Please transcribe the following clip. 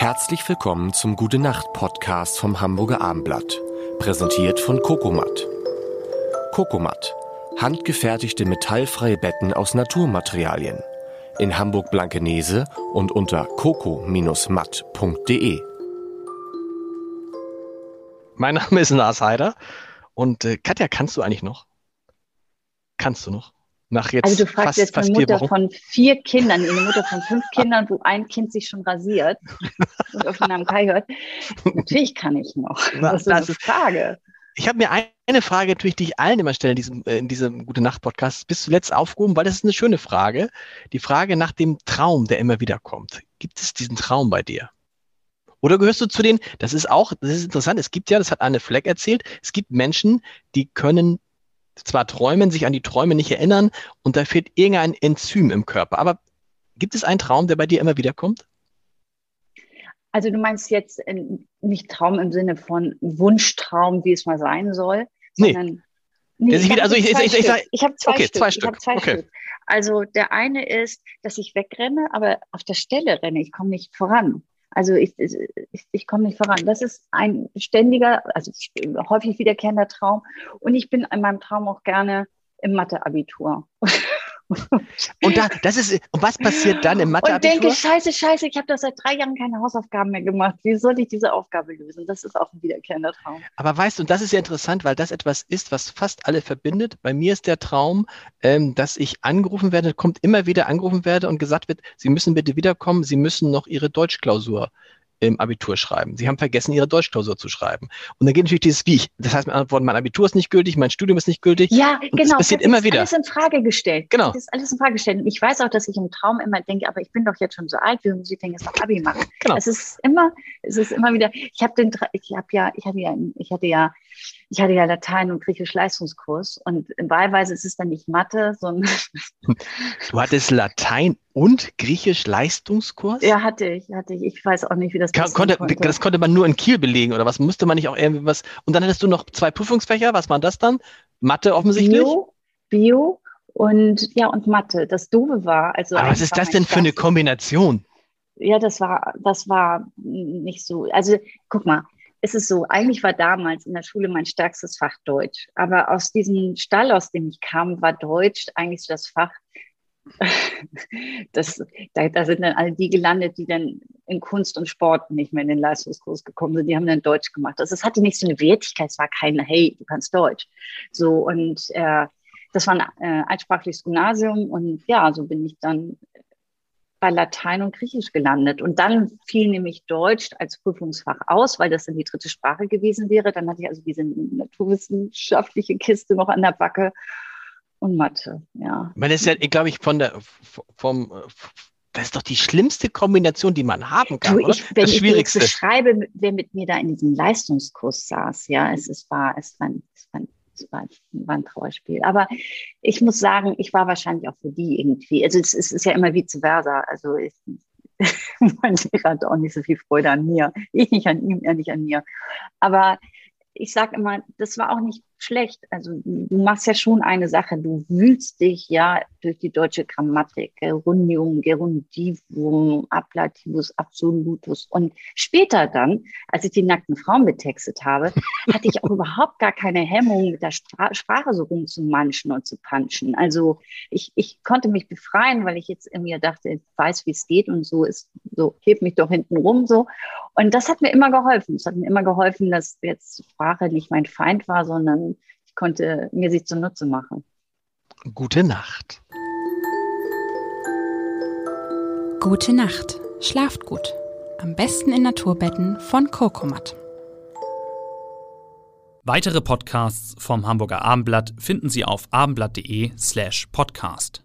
Herzlich willkommen zum Gute Nacht Podcast vom Hamburger Armblatt, präsentiert von Kokomat. Kokomat, handgefertigte metallfreie Betten aus Naturmaterialien. In Hamburg Blankenese und unter coco-matt.de. Mein Name ist Lars Heider und äh, Katja, kannst du eigentlich noch? Kannst du noch? Nach jetzt also du fragst fast, jetzt fast eine Mutter von vier Kindern, eine Mutter von fünf Kindern, wo ein Kind sich schon rasiert und auf den Namen Kai hört. Natürlich kann ich noch. Na, Das ist eine Frage. Ich habe mir ein- eine Frage natürlich, die ich allen immer stelle in diesem, äh, in diesem Gute Nacht Podcast, bis zuletzt aufgehoben, weil das ist eine schöne Frage. Die Frage nach dem Traum, der immer wieder kommt. Gibt es diesen Traum bei dir? Oder gehörst du zu den, das ist auch, das ist interessant, es gibt ja, das hat Anne Fleck erzählt, es gibt Menschen, die können zwar träumen, sich an die Träume nicht erinnern und da fehlt irgendein Enzym im Körper. Aber gibt es einen Traum, der bei dir immer wieder kommt? Also du meinst jetzt äh, nicht Traum im Sinne von Wunschtraum, wie es mal sein soll, Nee. sondern Der sich ich habe also ich- zwei ich- ich- ich Stück. ich habe zwei okay, Stück. zwei Ich Stück. habe zwei Okay. Stück. Also der eine ist, dass ich wegrenne, aber auf der Stelle renne. Ich komme nicht voran. Also ich, ich, ich komme nicht voran. Das ist ein ständiger, also häufig wiederkehrender Traum. Und ich bin in meinem Traum auch gerne im Mathe-Abitur. Und da, das ist, und was passiert dann im Und denke, scheiße, scheiße, ich habe das seit drei Jahren keine Hausaufgaben mehr gemacht. Wie soll ich diese Aufgabe lösen? Das ist auch ein wiederkehrender Traum. Aber weißt du, und das ist ja interessant, weil das etwas ist, was fast alle verbindet. Bei mir ist der Traum, ähm, dass ich angerufen werde, kommt immer wieder angerufen werde und gesagt wird, Sie müssen bitte wiederkommen, Sie müssen noch Ihre Deutschklausur im Abitur schreiben. Sie haben vergessen, Ihre Deutschklausur zu schreiben. Und dann geht natürlich dieses Wie. Das heißt, mein Antworten, mein Abitur ist nicht gültig, mein Studium ist nicht gültig. Ja, genau. das passiert das immer ist wieder. alles in Frage gestellt. Genau. Das ist alles in Frage gestellt. Und ich weiß auch, dass ich im Traum immer denke, aber ich bin doch jetzt schon so alt, wie muss ich denn jetzt noch Abi machen? Genau. Es ist immer, es ist immer wieder, ich habe den, ich habe ja, ich hatte ja, ich hatte ja, ich hatte ja Latein und Griechisch Leistungskurs und wahlweise ist es dann nicht Mathe, sondern Du hattest Latein und Griechisch Leistungskurs? ja, hatte ich, hatte ich. Ich weiß auch nicht, wie das Ka- passieren Konnte, das konnte man nur in Kiel belegen oder was? Musste man nicht auch irgendwie was? Und dann hattest du noch zwei Prüfungsfächer. Was waren das dann? Mathe offensichtlich? Bio, Bio und ja und Mathe. Das Doofe war, also Aber was ist das denn für eine Kombination? Ja, das war, das war nicht so. Also guck mal, es ist so, eigentlich war damals in der Schule mein stärkstes Fach Deutsch. Aber aus diesem Stall, aus dem ich kam, war Deutsch eigentlich so das Fach. Das, da, da sind dann alle die gelandet, die dann in Kunst und Sport nicht mehr in den Leistungskurs gekommen sind. Die haben dann Deutsch gemacht. Also es hatte nicht so eine Wertigkeit, es war kein, hey, du kannst Deutsch. So und äh, das war ein äh, altsprachliches Gymnasium und ja, so bin ich dann bei Latein und Griechisch gelandet. Und dann fiel nämlich Deutsch als Prüfungsfach aus, weil das dann die dritte Sprache gewesen wäre. Dann hatte ich also diese naturwissenschaftliche Kiste noch an der Backe und Mathe, ja. Das ist ja, glaube ich, von der, vom, das ist doch die schlimmste Kombination, die man haben kann, Du, oder? ich, wenn das ich Schwierigste. beschreibe, wer mit mir da in diesem Leistungskurs saß, ja, es, es war, es war, es war, war, war ein Trauerspiel. Aber ich muss sagen, ich war wahrscheinlich auch für die irgendwie. Also es, es ist ja immer vice versa. Also ich, mein Lehrer hatte auch nicht so viel Freude an mir. Ich nicht an ihm, er nicht an mir. Aber ich sage immer, das war auch nicht schlecht. Also du machst ja schon eine Sache, du wühlst dich ja durch die deutsche Grammatik, Gerundium, Gerundivum, Ablativus, Absolutus. Und später dann, als ich die nackten Frauen betextet habe, hatte ich auch überhaupt gar keine Hemmung, mit der Spra Sprache so rumzumanschen und zu punchen. Also ich, ich konnte mich befreien, weil ich jetzt in mir dachte, ich weiß, wie es geht und so ist, so heb mich doch hinten rum so. Und das hat mir immer geholfen. Es hat mir immer geholfen, dass jetzt Sprache nicht mein Feind war, sondern konnte mir sie zunutze machen. Gute Nacht. Gute Nacht. Schlaft gut. Am besten in Naturbetten von Kokomat. Weitere Podcasts vom Hamburger Abendblatt finden Sie auf abendblatt.de slash podcast.